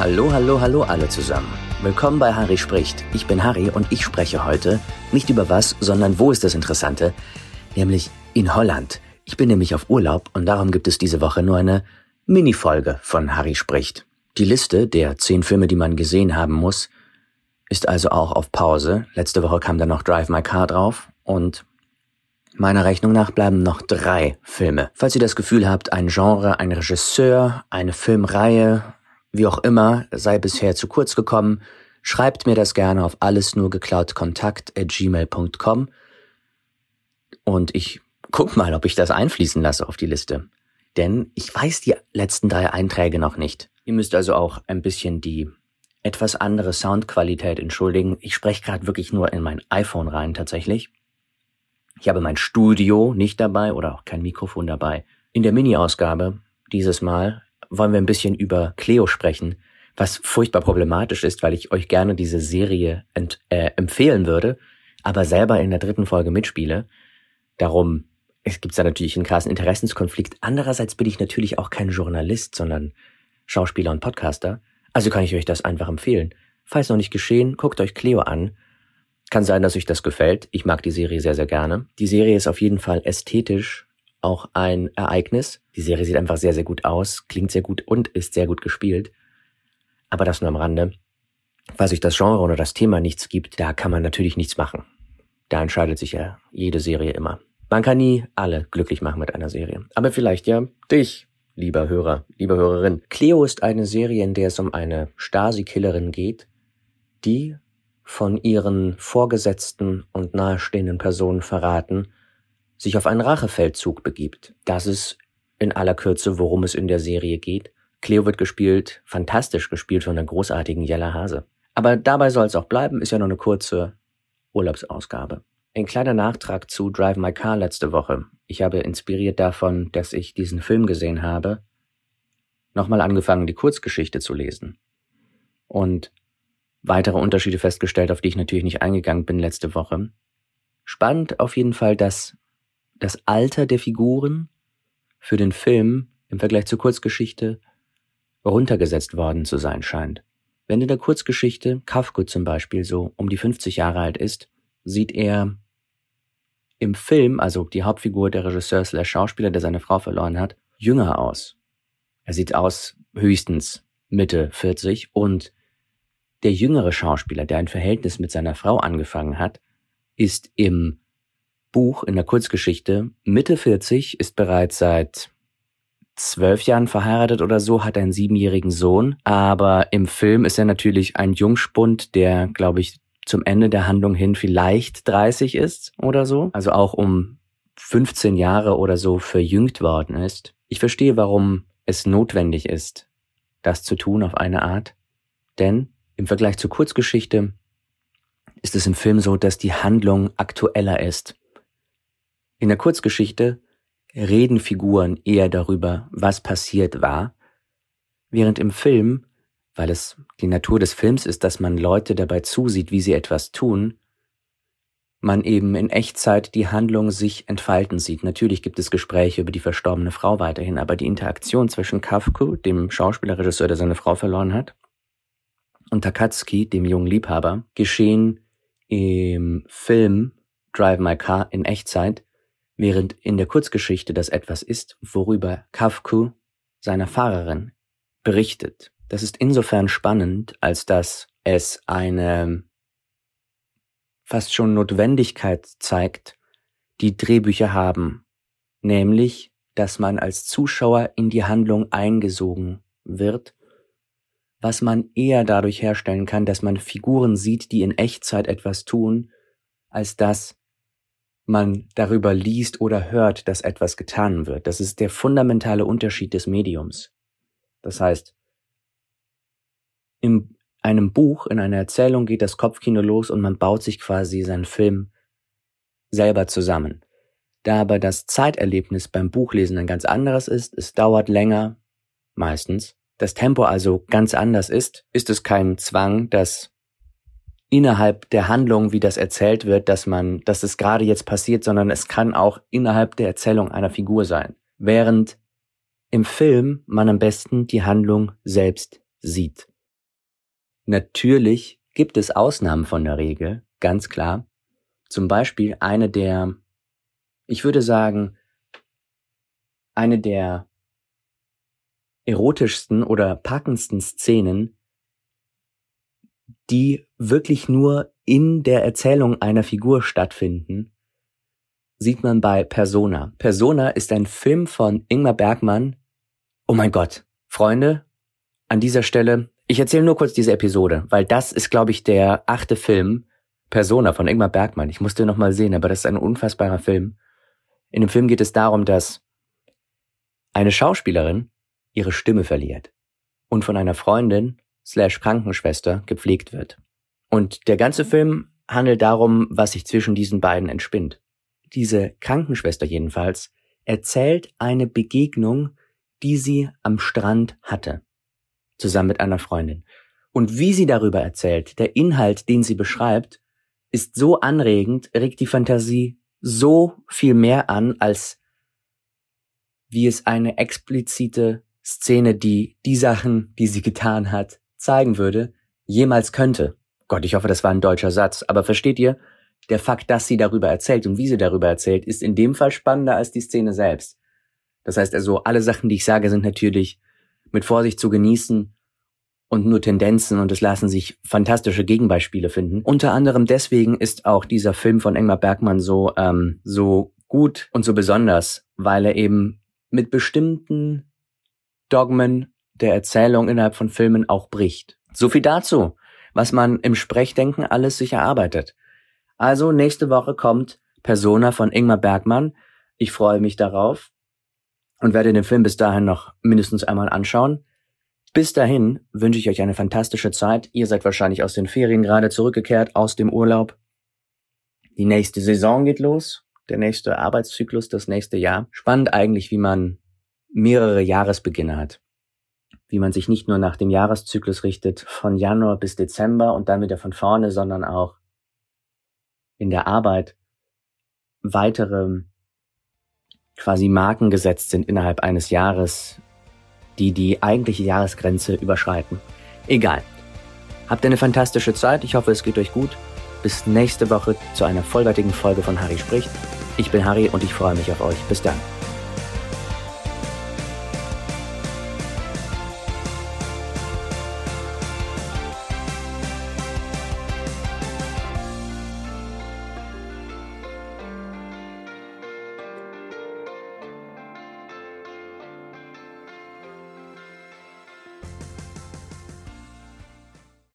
Hallo, hallo, hallo alle zusammen. Willkommen bei Harry spricht. Ich bin Harry und ich spreche heute nicht über was, sondern wo ist das Interessante, nämlich in Holland. Ich bin nämlich auf Urlaub und darum gibt es diese Woche nur eine Mini-Folge von Harry spricht. Die Liste der zehn Filme, die man gesehen haben muss, ist also auch auf Pause. Letzte Woche kam dann noch Drive My Car drauf und Meiner Rechnung nach bleiben noch drei Filme. Falls ihr das Gefühl habt, ein Genre, ein Regisseur, eine Filmreihe, wie auch immer, sei bisher zu kurz gekommen, schreibt mir das gerne auf alles nur geklaut kontakt at gmail.com und ich guck mal, ob ich das einfließen lasse auf die Liste. Denn ich weiß die letzten drei Einträge noch nicht. Ihr müsst also auch ein bisschen die etwas andere Soundqualität entschuldigen. Ich spreche gerade wirklich nur in mein iPhone rein tatsächlich. Ich habe mein Studio nicht dabei oder auch kein Mikrofon dabei. In der Mini-Ausgabe dieses Mal wollen wir ein bisschen über Cleo sprechen, was furchtbar problematisch ist, weil ich euch gerne diese Serie äh, empfehlen würde, aber selber in der dritten Folge mitspiele. Darum es gibt da natürlich einen krassen Interessenskonflikt. Andererseits bin ich natürlich auch kein Journalist, sondern Schauspieler und Podcaster. Also kann ich euch das einfach empfehlen. Falls noch nicht geschehen, guckt euch Cleo an. Kann sein, dass euch das gefällt. Ich mag die Serie sehr, sehr gerne. Die Serie ist auf jeden Fall ästhetisch auch ein Ereignis. Die Serie sieht einfach sehr, sehr gut aus, klingt sehr gut und ist sehr gut gespielt. Aber das nur am Rande. Falls euch das Genre oder das Thema nichts gibt, da kann man natürlich nichts machen. Da entscheidet sich ja jede Serie immer. Man kann nie alle glücklich machen mit einer Serie. Aber vielleicht ja dich, lieber Hörer, liebe Hörerin. Cleo ist eine Serie, in der es um eine Stasi-Killerin geht, die von ihren Vorgesetzten und nahestehenden Personen verraten, sich auf einen Rachefeldzug begibt. Das ist in aller Kürze, worum es in der Serie geht. Cleo wird gespielt, fantastisch gespielt von der großartigen Jella Hase. Aber dabei soll es auch bleiben, ist ja nur eine kurze Urlaubsausgabe. Ein kleiner Nachtrag zu Drive My Car letzte Woche. Ich habe inspiriert davon, dass ich diesen Film gesehen habe, nochmal angefangen, die Kurzgeschichte zu lesen. Und weitere Unterschiede festgestellt, auf die ich natürlich nicht eingegangen bin letzte Woche. Spannend auf jeden Fall, dass das Alter der Figuren für den Film im Vergleich zur Kurzgeschichte runtergesetzt worden zu sein scheint. Wenn in der Kurzgeschichte Kafka zum Beispiel so um die 50 Jahre alt ist, sieht er im Film, also die Hauptfigur der Regisseur der Schauspieler, der seine Frau verloren hat, jünger aus. Er sieht aus höchstens Mitte 40 und der jüngere Schauspieler, der ein Verhältnis mit seiner Frau angefangen hat, ist im Buch, in der Kurzgeschichte, Mitte 40, ist bereits seit zwölf Jahren verheiratet oder so, hat einen siebenjährigen Sohn, aber im Film ist er natürlich ein Jungspund, der, glaube ich, zum Ende der Handlung hin vielleicht 30 ist oder so, also auch um 15 Jahre oder so verjüngt worden ist. Ich verstehe, warum es notwendig ist, das zu tun auf eine Art, denn im Vergleich zur Kurzgeschichte ist es im Film so, dass die Handlung aktueller ist. In der Kurzgeschichte reden Figuren eher darüber, was passiert war, während im Film, weil es die Natur des Films ist, dass man Leute dabei zusieht, wie sie etwas tun, man eben in Echtzeit die Handlung sich entfalten sieht. Natürlich gibt es Gespräche über die verstorbene Frau weiterhin, aber die Interaktion zwischen Kafka, dem Schauspielerregisseur, der seine Frau verloren hat, und Takatsuki, dem jungen Liebhaber, geschehen im Film Drive My Car in Echtzeit, während in der Kurzgeschichte das etwas ist, worüber Kafku seiner Fahrerin berichtet. Das ist insofern spannend, als dass es eine fast schon Notwendigkeit zeigt, die Drehbücher haben, nämlich, dass man als Zuschauer in die Handlung eingesogen wird was man eher dadurch herstellen kann, dass man Figuren sieht, die in Echtzeit etwas tun, als dass man darüber liest oder hört, dass etwas getan wird. Das ist der fundamentale Unterschied des Mediums. Das heißt, in einem Buch, in einer Erzählung geht das Kopfkino los und man baut sich quasi seinen Film selber zusammen. Da aber das Zeiterlebnis beim Buchlesen ein ganz anderes ist, es dauert länger, meistens, das Tempo also ganz anders ist, ist es kein Zwang, dass innerhalb der Handlung, wie das erzählt wird, dass man, dass es gerade jetzt passiert, sondern es kann auch innerhalb der Erzählung einer Figur sein. Während im Film man am besten die Handlung selbst sieht. Natürlich gibt es Ausnahmen von der Regel, ganz klar. Zum Beispiel eine der, ich würde sagen, eine der erotischsten oder packendsten Szenen, die wirklich nur in der Erzählung einer Figur stattfinden, sieht man bei Persona. Persona ist ein Film von Ingmar Bergmann. Oh mein Gott, Freunde, an dieser Stelle, ich erzähle nur kurz diese Episode, weil das ist, glaube ich, der achte Film, Persona von Ingmar Bergmann. Ich musste noch mal sehen, aber das ist ein unfassbarer Film. In dem Film geht es darum, dass eine Schauspielerin ihre Stimme verliert und von einer Freundin slash Krankenschwester gepflegt wird. Und der ganze Film handelt darum, was sich zwischen diesen beiden entspinnt. Diese Krankenschwester jedenfalls erzählt eine Begegnung, die sie am Strand hatte, zusammen mit einer Freundin. Und wie sie darüber erzählt, der Inhalt, den sie beschreibt, ist so anregend, regt die Fantasie so viel mehr an, als wie es eine explizite Szene, die die Sachen, die sie getan hat, zeigen würde, jemals könnte. Gott, ich hoffe, das war ein deutscher Satz, aber versteht ihr, der Fakt, dass sie darüber erzählt und wie sie darüber erzählt, ist in dem Fall spannender als die Szene selbst. Das heißt also, alle Sachen, die ich sage, sind natürlich mit Vorsicht zu genießen und nur Tendenzen und es lassen sich fantastische Gegenbeispiele finden. Unter anderem deswegen ist auch dieser Film von Engmar Bergmann so, ähm, so gut und so besonders, weil er eben mit bestimmten Dogmen der Erzählung innerhalb von Filmen auch bricht. So viel dazu, was man im Sprechdenken alles sich erarbeitet. Also nächste Woche kommt Persona von Ingmar Bergmann. Ich freue mich darauf und werde den Film bis dahin noch mindestens einmal anschauen. Bis dahin wünsche ich euch eine fantastische Zeit. Ihr seid wahrscheinlich aus den Ferien gerade zurückgekehrt aus dem Urlaub. Die nächste Saison geht los, der nächste Arbeitszyklus, das nächste Jahr. Spannend eigentlich, wie man mehrere Jahresbeginne hat. Wie man sich nicht nur nach dem Jahreszyklus richtet, von Januar bis Dezember und dann wieder von vorne, sondern auch in der Arbeit weitere quasi Marken gesetzt sind innerhalb eines Jahres, die die eigentliche Jahresgrenze überschreiten. Egal. Habt eine fantastische Zeit. Ich hoffe, es geht euch gut. Bis nächste Woche zu einer vollwertigen Folge von Harry spricht. Ich bin Harry und ich freue mich auf euch. Bis dann.